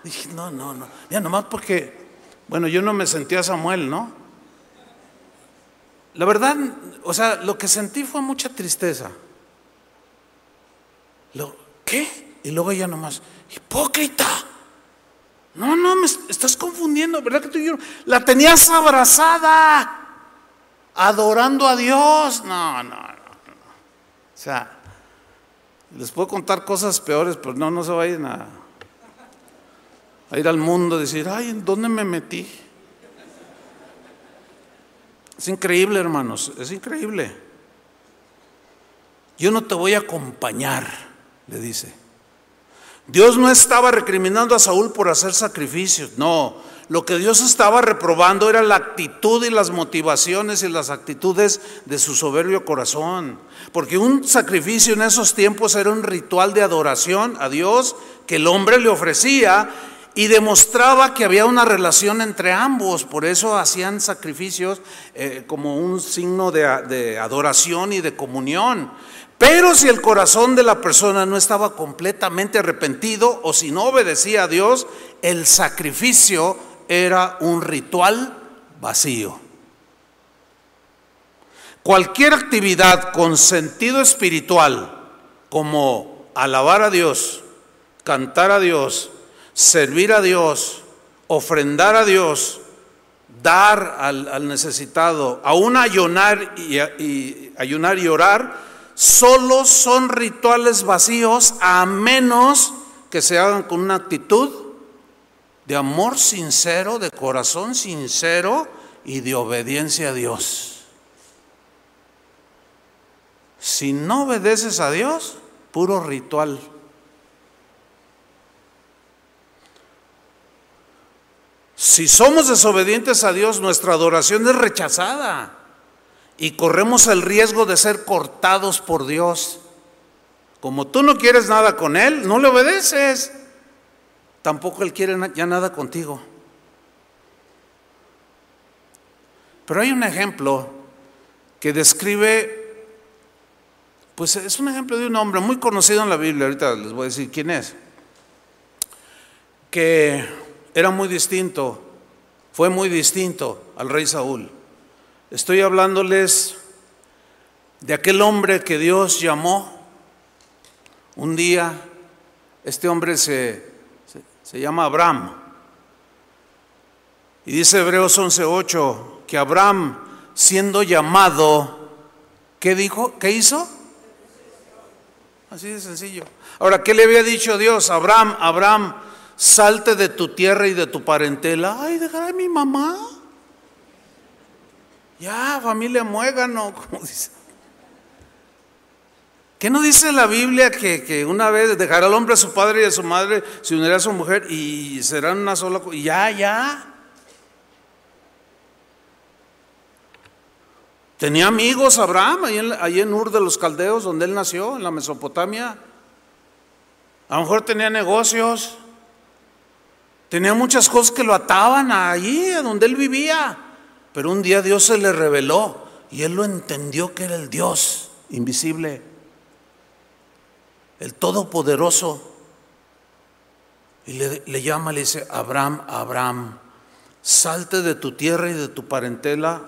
Dije, no, no, no. Ya nomás porque bueno, yo no me sentía Samuel, ¿no? La verdad, o sea, lo que sentí fue mucha tristeza. Lo, ¿Qué? Y luego ella nomás, hipócrita. No, no, me estás confundiendo, ¿verdad que tú yo? La tenías abrazada, adorando a Dios. No, no, no, no. O sea, les puedo contar cosas peores, pero no, no se vayan a a ir al mundo, a decir, ay, ¿en dónde me metí? Es increíble, hermanos, es increíble. Yo no te voy a acompañar, le dice. Dios no estaba recriminando a Saúl por hacer sacrificios, no. Lo que Dios estaba reprobando era la actitud y las motivaciones y las actitudes de su soberbio corazón. Porque un sacrificio en esos tiempos era un ritual de adoración a Dios que el hombre le ofrecía y demostraba que había una relación entre ambos, por eso hacían sacrificios eh, como un signo de, de adoración y de comunión. Pero si el corazón de la persona no estaba completamente arrepentido o si no obedecía a Dios, el sacrificio era un ritual vacío. Cualquier actividad con sentido espiritual, como alabar a Dios, cantar a Dios, servir a Dios, ofrendar a Dios, dar al, necesitado, aún ayunar y, y, ayunar y orar, solo son rituales vacíos a menos que se hagan con una actitud de amor sincero, de corazón sincero y de obediencia a Dios. Si no obedeces a Dios, puro ritual. Si somos desobedientes a Dios, nuestra adoración es rechazada y corremos el riesgo de ser cortados por Dios. Como tú no quieres nada con Él, no le obedeces. Tampoco Él quiere ya nada contigo. Pero hay un ejemplo que describe, pues es un ejemplo de un hombre muy conocido en la Biblia, ahorita les voy a decir quién es, que era muy distinto, fue muy distinto al rey Saúl. Estoy hablándoles de aquel hombre que Dios llamó un día. Este hombre se, se, llama Abraham. Y dice Hebreos 11:8 que Abraham, siendo llamado, ¿qué dijo? ¿Qué hizo? Así de sencillo. Ahora, ¿qué le había dicho Dios? Abraham, Abraham, salte de tu tierra y de tu parentela. Ay, dejaré a mi mamá. Ya, familia muégano, como dice. ¿Qué no dice la Biblia que, una vez dejará al hombre a su padre y a su madre, se unirá a su mujer y serán una sola cosa? Ya, ya. Tenía amigos Abraham ahí en, ahí en Ur de los Caldeos, donde él nació, en la Mesopotamia. A lo mejor tenía negocios. Tenía muchas cosas que lo ataban allí, a donde él vivía. Pero un día Dios se le reveló y él lo entendió que era el Dios invisible, el Todopoderoso. Y le, llama, le dice, Abraham, Abraham, salte de tu tierra y de tu parentela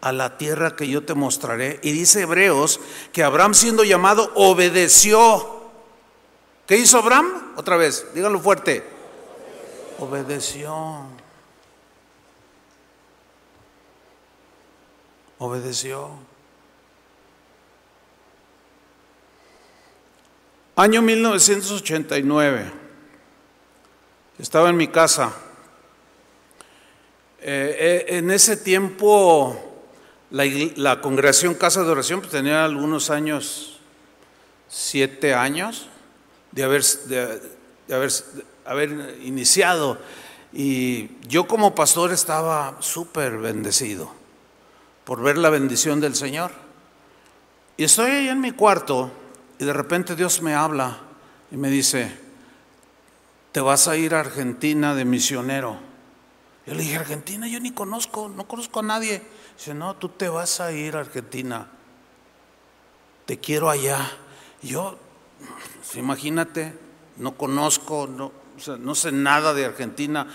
a la tierra que yo te mostraré. Y dice Hebreos que Abraham siendo llamado obedeció. ¿Qué hizo Abraham? Otra vez, díganlo fuerte. Obedeció. obedeció. Año 1989. Estaba en mi casa. Eh, eh, en ese tiempo la, congregación Casa de Oración pues, tenía algunos años, siete años, de haber, de haber, iniciado. Y yo como pastor estaba súper bendecido por ver la bendición del Señor. Y estoy ahí en mi cuarto y de repente Dios me habla y me dice, te vas a ir a Argentina de misionero. Yo le dije, Argentina, yo ni conozco, no conozco a nadie. Dice, no, tú te vas a ir a Argentina. Te quiero allá. yo, pues, imagínate, no conozco, no, sé nada de Argentina.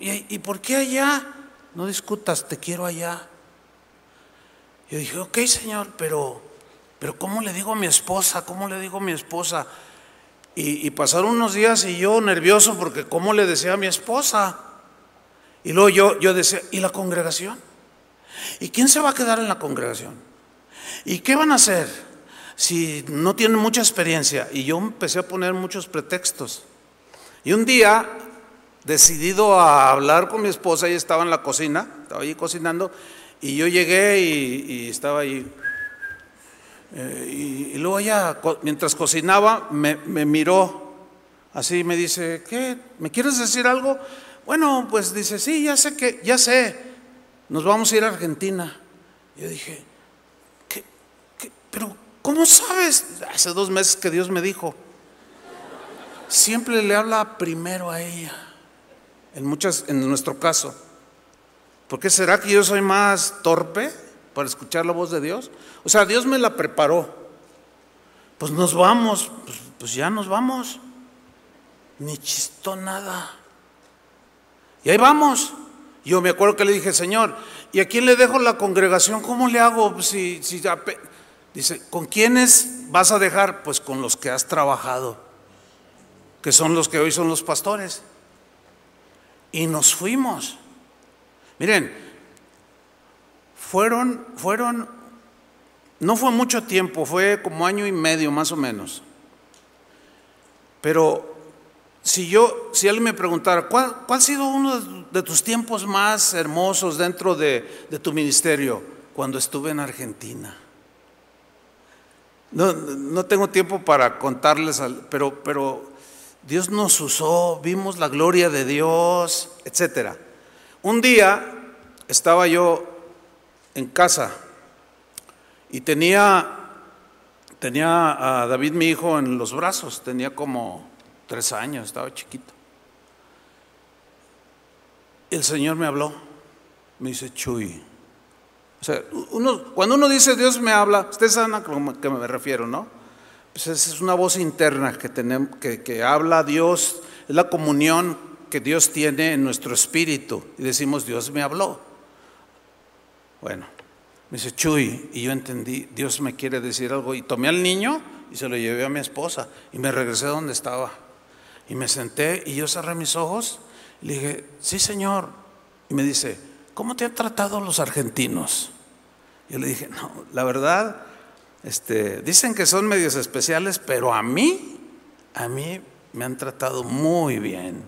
¿Y, ¿Y por qué allá? No discutas, te quiero allá. Yo dije, ok Señor, pero, pero ¿cómo le digo a mi esposa? ¿Cómo le digo a mi esposa? Y, pasaron unos días y yo nervioso porque ¿cómo le decía a mi esposa? Y luego yo, yo decía, ¿y la congregación? ¿Y quién se va a quedar en la congregación? ¿Y qué van a hacer si no tienen mucha experiencia? Y yo empecé a poner muchos pretextos. Y un día, decidido a hablar con mi esposa, ella estaba en la cocina, estaba allí cocinando, y yo llegué y, estaba ahí. Eh, y, luego ella, mientras cocinaba, me, miró así me dice, ¿qué? ¿Me quieres decir algo? Bueno, pues dice, sí, ya sé que, ya sé, nos vamos a ir a Argentina. Yo dije, qué pero ¿cómo sabes? Hace dos meses que Dios me dijo. Siempre le habla primero a ella, en muchas, en nuestro caso. ¿Por qué será que yo soy más torpe para escuchar la voz de Dios? O sea, Dios me la preparó. Pues nos vamos, pues, pues ya nos vamos. Ni chistó nada. Y ahí vamos. Yo me acuerdo que le dije, Señor, ¿y a quién le dejo la congregación? ¿Cómo le hago? Si, si, dice, ¿con quiénes vas a dejar? Pues con los que has trabajado, que son los que hoy son los pastores. Y nos fuimos. Miren, fueron, fueron, no fue mucho tiempo, fue como año y medio más o menos. Pero si yo, si alguien me preguntara, ¿cuál, ha sido uno de tus tiempos más hermosos dentro de, tu ministerio? Cuando estuve en Argentina. No, tengo tiempo para contarles, pero, pero Dios nos usó, vimos la gloria de Dios, etcétera. Un día estaba yo en casa y tenía, tenía a David, mi hijo, en los brazos, tenía como tres años, estaba chiquito. El Señor me habló, me dice, Chuy. O sea, uno, cuando uno dice Dios me habla, ustedes saben a qué me refiero, ¿no? Pues esa es una voz interna que, tenemos, que, que habla Dios, es la comunión que Dios tiene en nuestro espíritu. Y decimos, Dios me habló. Bueno, me dice, Chuy, y yo entendí, Dios me quiere decir algo. Y tomé al niño y se lo llevé a mi esposa y me regresé a donde estaba. Y me senté y yo cerré mis ojos y le dije, sí Señor. Y me dice, ¿cómo te han tratado los argentinos? Yo le dije, no, la verdad, este, dicen que son medios especiales, pero a mí, a mí me han tratado muy bien.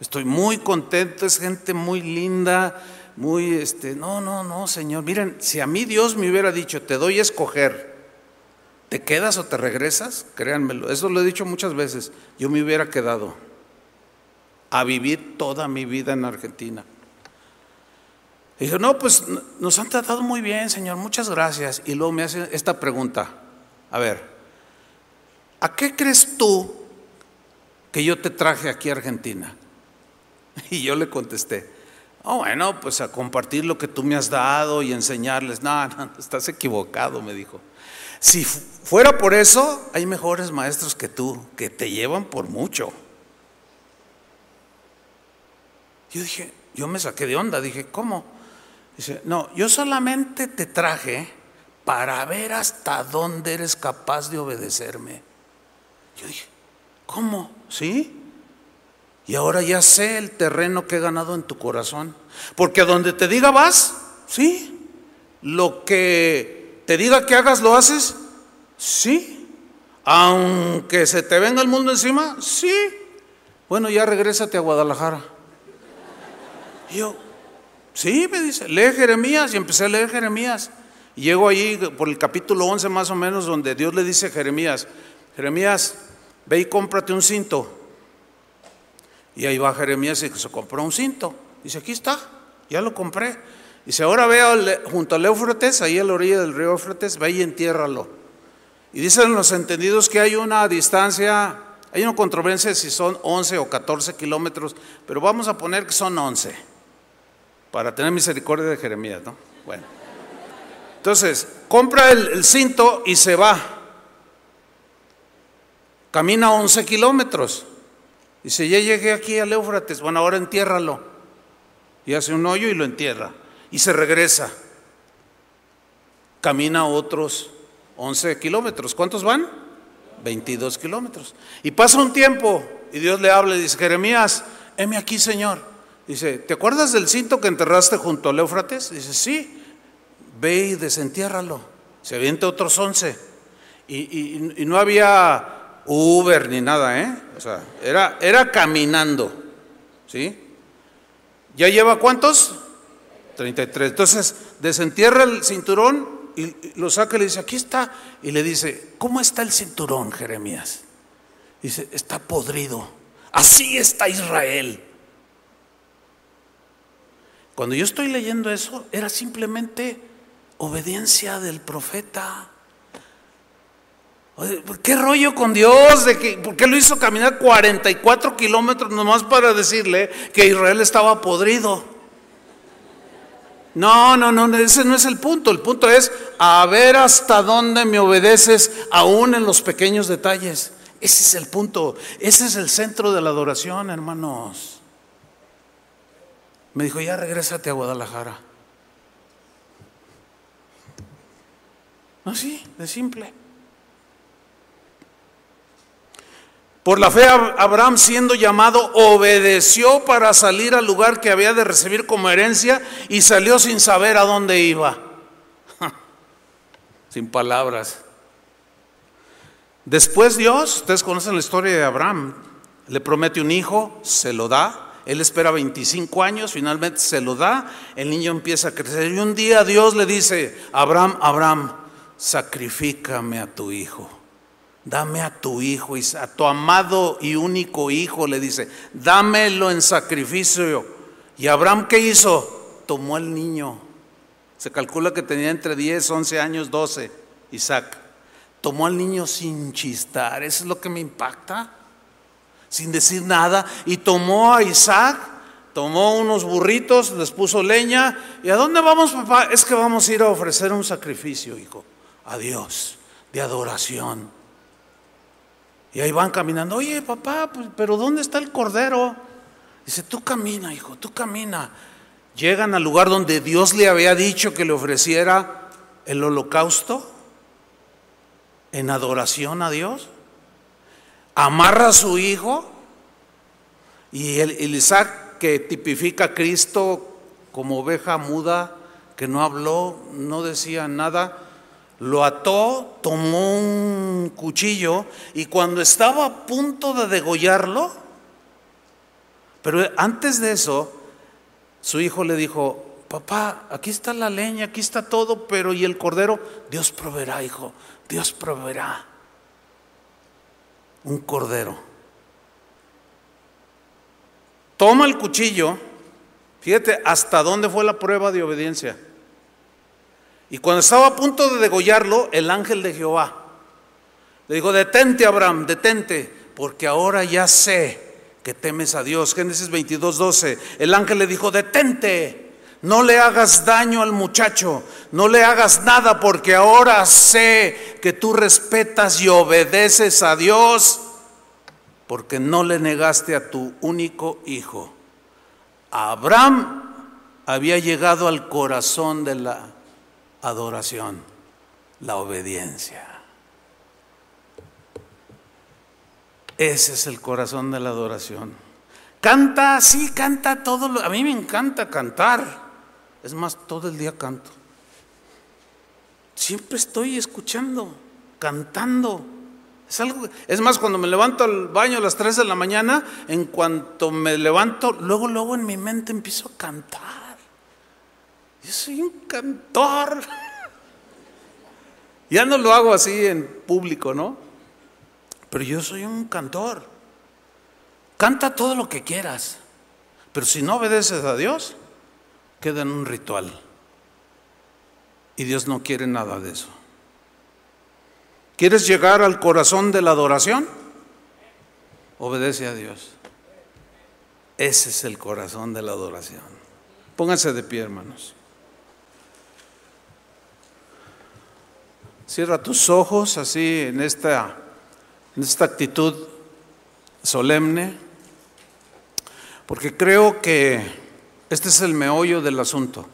Estoy muy contento, es gente muy linda, muy, este, no, no, no, Señor. Miren, si a mí Dios me hubiera dicho, te doy a escoger, ¿te quedas o te regresas? Créanmelo, eso lo he dicho muchas veces, yo me hubiera quedado a vivir toda mi vida en Argentina. Y dijo, no, pues nos han tratado muy bien, Señor, muchas gracias. Y luego me hace esta pregunta, a ver, ¿a qué crees tú que yo te traje aquí a Argentina? Y yo le contesté, oh, bueno, pues a compartir lo que tú me has dado y enseñarles. No, no, estás equivocado, me dijo. Si fuera por eso, hay mejores maestros que tú, que te llevan por mucho. Yo dije, yo me saqué de onda, dije, ¿cómo? Dice, no, yo solamente te traje para ver hasta dónde eres capaz de obedecerme. Yo dije, ¿cómo? ¿Sí? Y ahora ya sé el terreno que he ganado en tu corazón. Porque donde te diga vas, sí. Lo que te diga que hagas, lo haces, sí. Aunque se te venga el mundo encima, sí. Bueno, ya regrésate a Guadalajara. Y yo, sí, me dice, lee Jeremías. Y empecé a leer Jeremías. Y llego allí por el capítulo 11 más o menos, donde Dios le dice a Jeremías, Jeremías, ve y cómprate un cinto y ahí va Jeremías y se compró un cinto. Dice, aquí está, ya lo compré. Dice, ahora veo junto al Éufrates, ahí a la orilla del río Éufrates, ve y entiérralo. Y dicen los entendidos que hay una distancia, hay una controversia si son 11 o 14 kilómetros, pero vamos a poner que son 11, para tener misericordia de Jeremías, ¿no? Bueno. Entonces, compra el, el cinto y se va. Camina 11 kilómetros. Dice, ya llegué aquí al Éufrates, bueno, ahora entiérralo. Y hace un hoyo y lo entierra. Y se regresa. Camina otros 11 kilómetros. ¿Cuántos van? 22 kilómetros. Y pasa un tiempo y Dios le habla y dice, Jeremías, heme aquí, Señor. Dice, ¿te acuerdas del cinto que enterraste junto al Éufrates? Dice, sí, ve y desentiérralo. Se avienta otros 11. Y, y no había Uber ni nada, ¿eh? O sea, era, era caminando, ¿sí? ¿Ya lleva cuántos? 33. Entonces, desentierra el cinturón y lo saca y le dice, aquí está. Y le dice, ¿cómo está el cinturón, Jeremías? Dice, está podrido. Así está Israel. Cuando yo estoy leyendo eso, era simplemente obediencia del profeta. ¿Qué rollo con Dios? ¿De que, ¿Por qué lo hizo caminar 44 kilómetros nomás para decirle que Israel estaba podrido? No, no, no, ese no es el punto. El punto es a ver hasta dónde me obedeces, aún en los pequeños detalles. Ese es el punto. Ese es el centro de la adoración, hermanos. Me dijo, ya regrésate a Guadalajara. Así, de simple. Por la fe, Abraham, siendo llamado, obedeció para salir al lugar que había de recibir como herencia y salió sin saber a dónde iba. sin palabras. Después Dios, ustedes conocen la historia de Abraham, le promete un hijo, se lo da. Él espera 25 años, finalmente se lo da, el niño empieza a crecer y un día Dios le dice, Abraham, Abraham, sacrifícame a tu hijo dame a tu hijo, a tu amado y único hijo, le dice, dámelo en sacrificio. ¿Y Abraham qué hizo? Tomó al niño. Se calcula que tenía entre 10, 11 años, 12, Isaac. Tomó al niño sin chistar, eso es lo que me impacta, sin decir nada. Y tomó a Isaac, tomó unos burritos, les puso leña. ¿Y a dónde vamos, papá? Es que vamos a ir a ofrecer un sacrificio, hijo, a Dios, de adoración. Y ahí van caminando, oye, papá, pues, pero ¿dónde está el cordero? Dice, tú camina, hijo, tú camina. Llegan al lugar donde Dios le había dicho que le ofreciera el holocausto en adoración a Dios. Amarra a su hijo y el, Isaac que tipifica a Cristo como oveja muda, que no habló, no decía nada, lo ató, tomó un cuchillo y cuando estaba a punto de degollarlo, pero antes de eso, su hijo le dijo, papá, aquí está la leña, aquí está todo, pero ¿y el cordero? Dios proveerá, hijo, Dios proveerá un cordero. Toma el cuchillo, fíjate hasta dónde fue la prueba de obediencia. Y cuando estaba a punto de degollarlo, el ángel de Jehová le dijo, detente Abraham, detente, porque ahora ya sé que temes a Dios. Génesis 22, 12. El ángel le dijo, detente, no le hagas daño al muchacho, no le hagas nada porque ahora sé que tú respetas y obedeces a Dios porque no le negaste a tu único hijo. Abraham había llegado al corazón de la adoración, la obediencia. Ese es el corazón de la adoración. Canta, sí, canta todo. Lo, a mí me encanta cantar. Es más, todo el día canto. Siempre estoy escuchando, cantando. Es, algo, es más, cuando me levanto al baño a las 3 de la mañana, en cuanto me levanto, luego, luego en mi mente empiezo a cantar. Yo soy un cantor. Ya no lo hago así en público, ¿no? Pero yo soy un cantor. Canta todo lo que quieras. Pero si no obedeces a Dios, queda en un ritual. Y Dios no quiere nada de eso. ¿Quieres llegar al corazón de la adoración? Obedece a Dios. Ese es el corazón de la adoración. Pónganse de pie, hermanos. Cierra tus ojos así en esta en esta actitud solemne, porque creo que este es el meollo del asunto.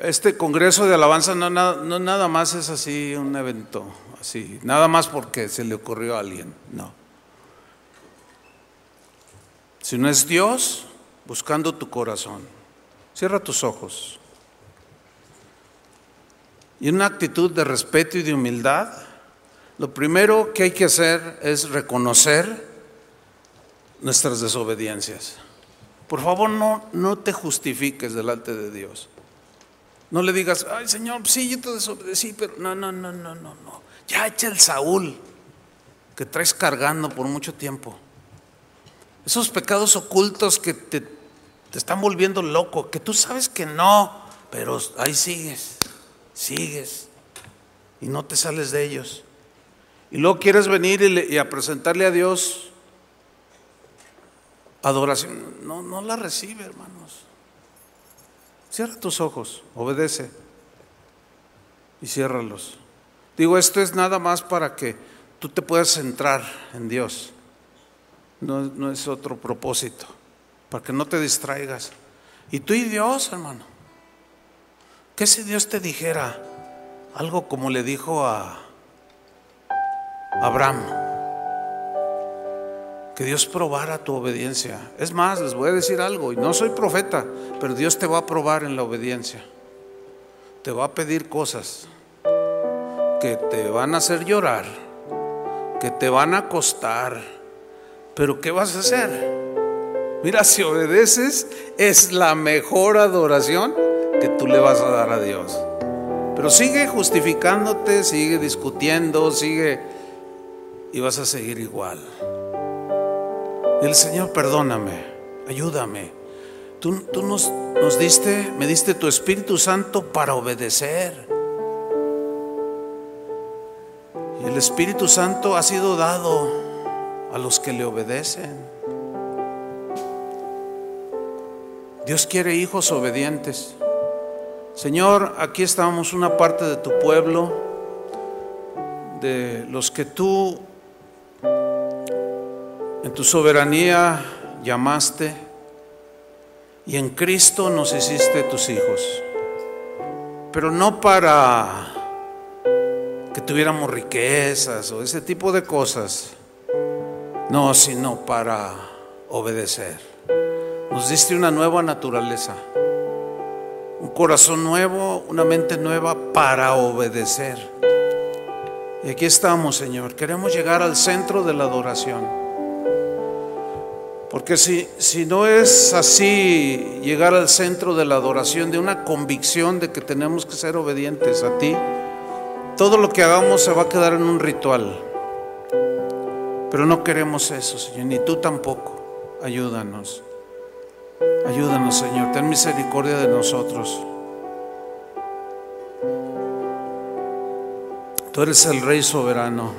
Este Congreso de Alabanza no, no nada más es así un evento, así, nada más porque se le ocurrió a alguien, no. Si no es Dios buscando tu corazón, cierra tus ojos. Y una actitud de respeto y de humildad, lo primero que hay que hacer es reconocer nuestras desobediencias. Por favor, no, no te justifiques delante de Dios. No le digas, ay Señor, sí, yo te desobedecí, pero no, no, no, no, no, no. Ya echa el Saúl que traes cargando por mucho tiempo. Esos pecados ocultos que te, te están volviendo loco, que tú sabes que no, pero ahí sigues, sigues y no te sales de ellos. Y luego quieres venir y, a presentarle a Dios adoración. No, no la recibe, hermanos. Cierra tus ojos, obedece y ciérralos. Digo, esto es nada más para que tú te puedas centrar en Dios. No, no es otro propósito, para que no te distraigas. Y tú y Dios, hermano. ¿Qué si Dios te dijera algo como le dijo a, Abraham. Que Dios probara tu obediencia. Es más, les voy a decir algo, y no soy profeta, pero Dios te va a probar en la obediencia. Te va a pedir cosas que te van a hacer llorar, que te van a costar, pero ¿qué vas a hacer? Mira, si obedeces es la mejor adoración que tú le vas a dar a Dios. Pero sigue justificándote, sigue discutiendo, sigue y vas a seguir igual. el Señor, perdóname, ayúdame. Tú, tú nos, nos diste, me diste tu Espíritu Santo para obedecer. Y el Espíritu Santo ha sido dado a los que le obedecen. Dios quiere hijos obedientes. Señor, aquí estamos una parte de tu pueblo, de los que tú en tu soberanía llamaste y en Cristo nos hiciste tus hijos. Pero no para que tuviéramos riquezas o ese tipo de cosas. No, sino para obedecer. Nos diste una nueva naturaleza, un corazón nuevo, una mente nueva para obedecer. Y aquí estamos, Señor. Queremos llegar al centro de la adoración. Porque si, si no es así, llegar al centro de la adoración, de una convicción de que tenemos que ser obedientes a ti, todo lo que hagamos se va a quedar en un ritual. Pero no queremos eso, Señor, ni tú tampoco. Ayúdanos. Ayúdanos, Señor. Ten misericordia de nosotros. Tú eres el Rey soberano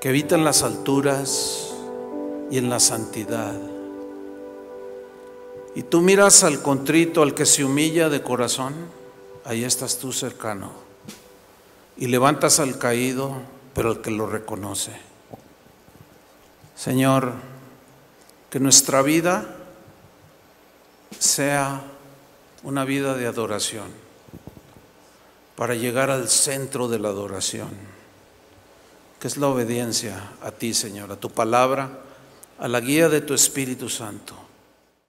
que habita en las alturas y en la santidad. Y tú miras al contrito, al que se humilla de corazón, ahí estás tú cercano. Y levantas al caído, pero al que lo reconoce. Señor, que nuestra vida sea una vida de adoración, para llegar al centro de la adoración, que es la obediencia a ti, Señor, a tu palabra a la guía de tu Espíritu Santo.